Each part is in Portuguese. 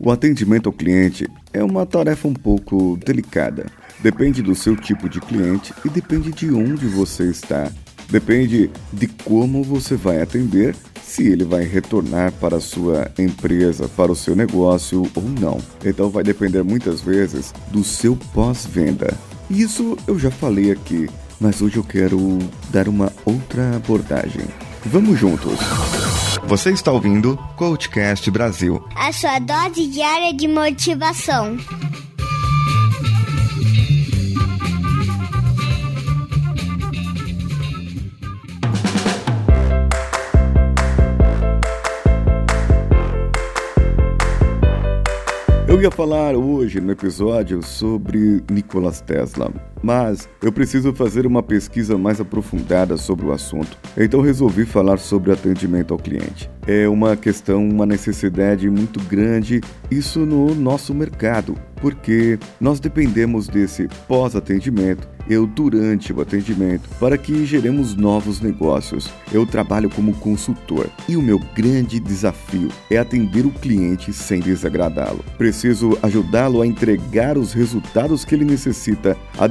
O atendimento ao cliente é uma tarefa um pouco delicada. Depende do seu tipo de cliente e depende de onde você está. Depende de como você vai atender, se ele vai retornar para a sua empresa, para o seu negócio ou não. Então vai depender muitas vezes do seu pós-venda. Isso eu já falei aqui, mas hoje eu quero dar uma outra abordagem. Vamos juntos! Você está ouvindo Coachcast Brasil a sua dose diária de motivação. Eu ia falar hoje no episódio sobre Nikola Tesla, mas eu preciso fazer uma pesquisa mais aprofundada sobre o assunto. Então resolvi falar sobre atendimento ao cliente. É uma questão, uma necessidade muito grande isso no nosso mercado, porque nós dependemos desse pós-atendimento eu durante o atendimento para que geremos novos negócios. Eu trabalho como consultor e o meu grande desafio é atender o cliente sem desagradá-lo. Preciso ajudá-lo a entregar os resultados que ele necessita, a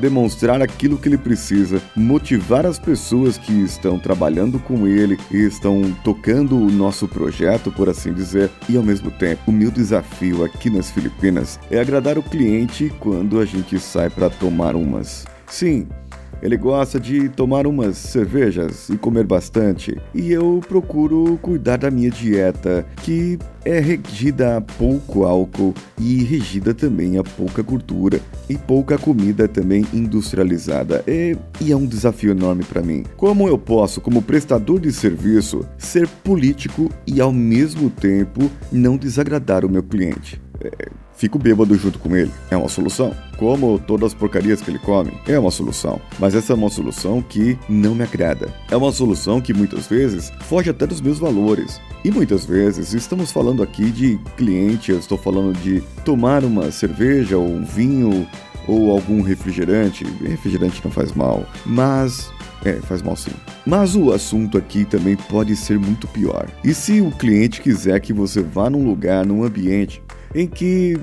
aquilo que ele precisa, motivar as pessoas que estão trabalhando com ele e estão tocando o nosso projeto, por assim dizer, e ao mesmo tempo, o meu desafio aqui nas Filipinas é agradar o cliente quando a gente sai para tomar umas. Sim, ele gosta de tomar umas cervejas e comer bastante, e eu procuro cuidar da minha dieta, que é regida a pouco álcool e regida também a pouca gordura e pouca comida também industrializada. E, e é um desafio enorme para mim. Como eu posso, como prestador de serviço, ser político e ao mesmo tempo não desagradar o meu cliente? É, fico bêbado junto com ele. É uma solução. Como todas as porcarias que ele come, é uma solução. Mas essa é uma solução que não me agrada. É uma solução que muitas vezes foge até dos meus valores. E muitas vezes estamos falando aqui de cliente, eu estou falando de tomar uma cerveja ou um vinho ou algum refrigerante. Refrigerante não faz mal, mas é, faz mal sim. Mas o assunto aqui também pode ser muito pior. E se o cliente quiser que você vá num lugar, num ambiente em que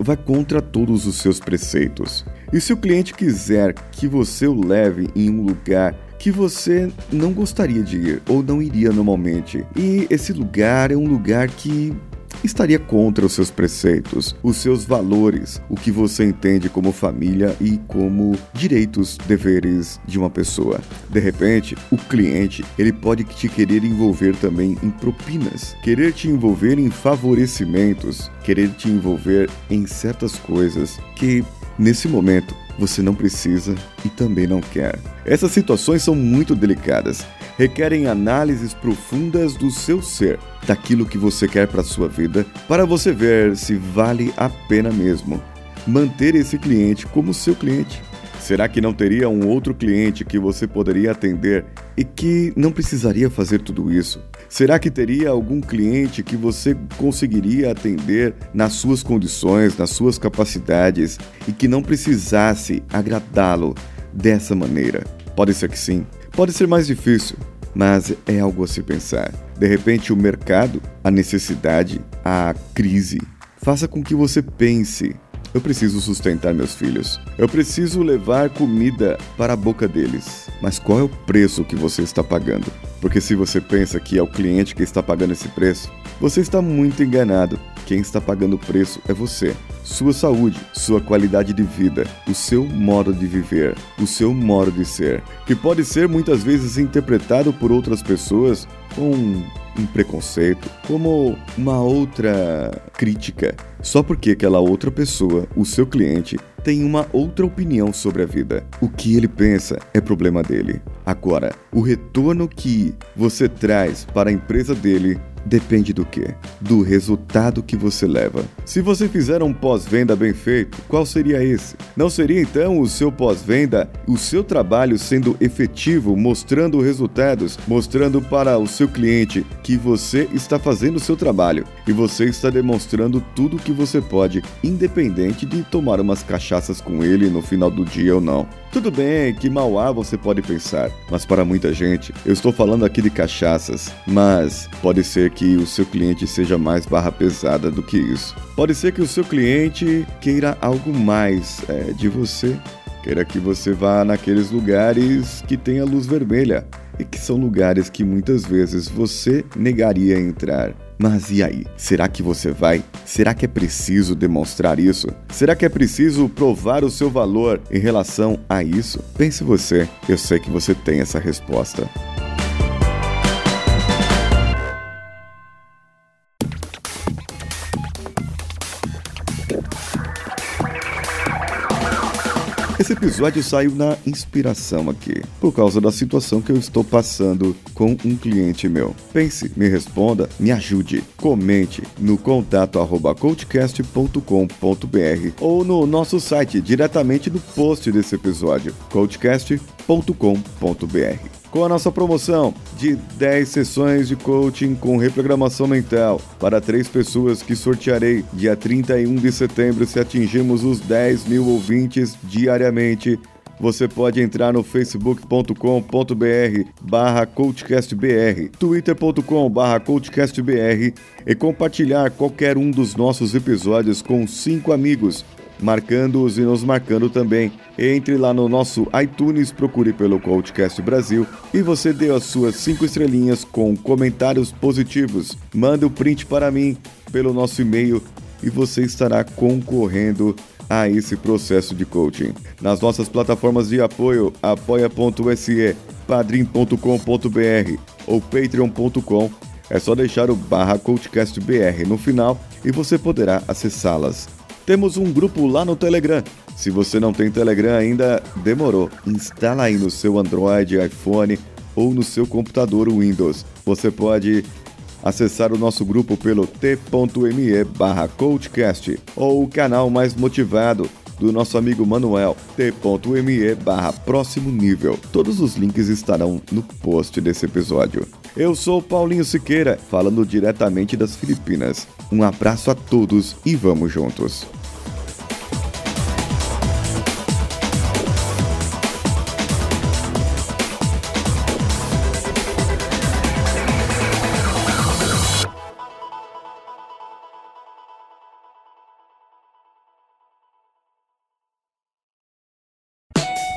vai contra todos os seus preceitos. E se o cliente quiser que você o leve em um lugar que você não gostaria de ir ou não iria normalmente, e esse lugar é um lugar que estaria contra os seus preceitos, os seus valores, o que você entende como família e como direitos, deveres de uma pessoa. De repente, o cliente, ele pode te querer envolver também em propinas, querer te envolver em favorecimentos, querer te envolver em certas coisas que nesse momento você não precisa e também não quer. Essas situações são muito delicadas, requerem análises profundas do seu ser, daquilo que você quer para sua vida, para você ver se vale a pena mesmo manter esse cliente como seu cliente. Será que não teria um outro cliente que você poderia atender e que não precisaria fazer tudo isso? Será que teria algum cliente que você conseguiria atender nas suas condições, nas suas capacidades e que não precisasse agradá-lo dessa maneira? Pode ser que sim. Pode ser mais difícil, mas é algo a se pensar. De repente, o mercado, a necessidade, a crise, faça com que você pense eu preciso sustentar meus filhos. Eu preciso levar comida para a boca deles. Mas qual é o preço que você está pagando? Porque se você pensa que é o cliente que está pagando esse preço, você está muito enganado. Quem está pagando o preço é você. Sua saúde, sua qualidade de vida, o seu modo de viver, o seu modo de ser, que pode ser muitas vezes interpretado por outras pessoas com um preconceito, como uma outra crítica, só porque aquela outra pessoa, o seu cliente, tem uma outra opinião sobre a vida. O que ele pensa é problema dele. Agora, o retorno que você traz para a empresa dele Depende do que? Do resultado que você leva. Se você fizer um pós-venda bem feito, qual seria esse? Não seria então o seu pós-venda, o seu trabalho sendo efetivo, mostrando resultados, mostrando para o seu cliente que você está fazendo o seu trabalho e você está demonstrando tudo o que você pode, independente de tomar umas cachaças com ele no final do dia ou não. Tudo bem que mal há você pode pensar, mas para muita gente, eu estou falando aqui de cachaças, mas pode ser que o seu cliente seja mais barra pesada do que isso. Pode ser que o seu cliente queira algo mais é, de você, queira que você vá naqueles lugares que tem a luz vermelha e que são lugares que muitas vezes você negaria entrar. Mas e aí? Será que você vai? Será que é preciso demonstrar isso? Será que é preciso provar o seu valor em relação a isso? Pense você, eu sei que você tem essa resposta. Episódio saiu na inspiração aqui, por causa da situação que eu estou passando com um cliente meu. Pense, me responda, me ajude. Comente no contato arroba coachcast.com.br ou no nosso site, diretamente no post desse episódio, coachcast.com.br com a nossa promoção de 10 sessões de coaching com reprogramação mental para três pessoas que sortearei dia 31 de setembro se atingirmos os 10 mil ouvintes diariamente. Você pode entrar no facebook.com.br barra coachcastbr, twitter.com barra coachcastbr e compartilhar qualquer um dos nossos episódios com cinco amigos marcando-os e nos marcando também. Entre lá no nosso iTunes, procure pelo Coachcast Brasil e você dê as suas cinco estrelinhas com comentários positivos. Manda o print para mim pelo nosso e-mail e você estará concorrendo a esse processo de coaching. Nas nossas plataformas de apoio, apoia.se, padrim.com.br ou patreon.com, é só deixar o barra CoachCastBR no final e você poderá acessá-las. Temos um grupo lá no Telegram. Se você não tem Telegram ainda, demorou. Instala aí no seu Android, iPhone ou no seu computador Windows. Você pode acessar o nosso grupo pelo t.me barra coachcast ou o canal mais motivado do nosso amigo Manuel, t.me barra próximo nível. Todos os links estarão no post desse episódio. Eu sou Paulinho Siqueira, falando diretamente das Filipinas. Um abraço a todos e vamos juntos!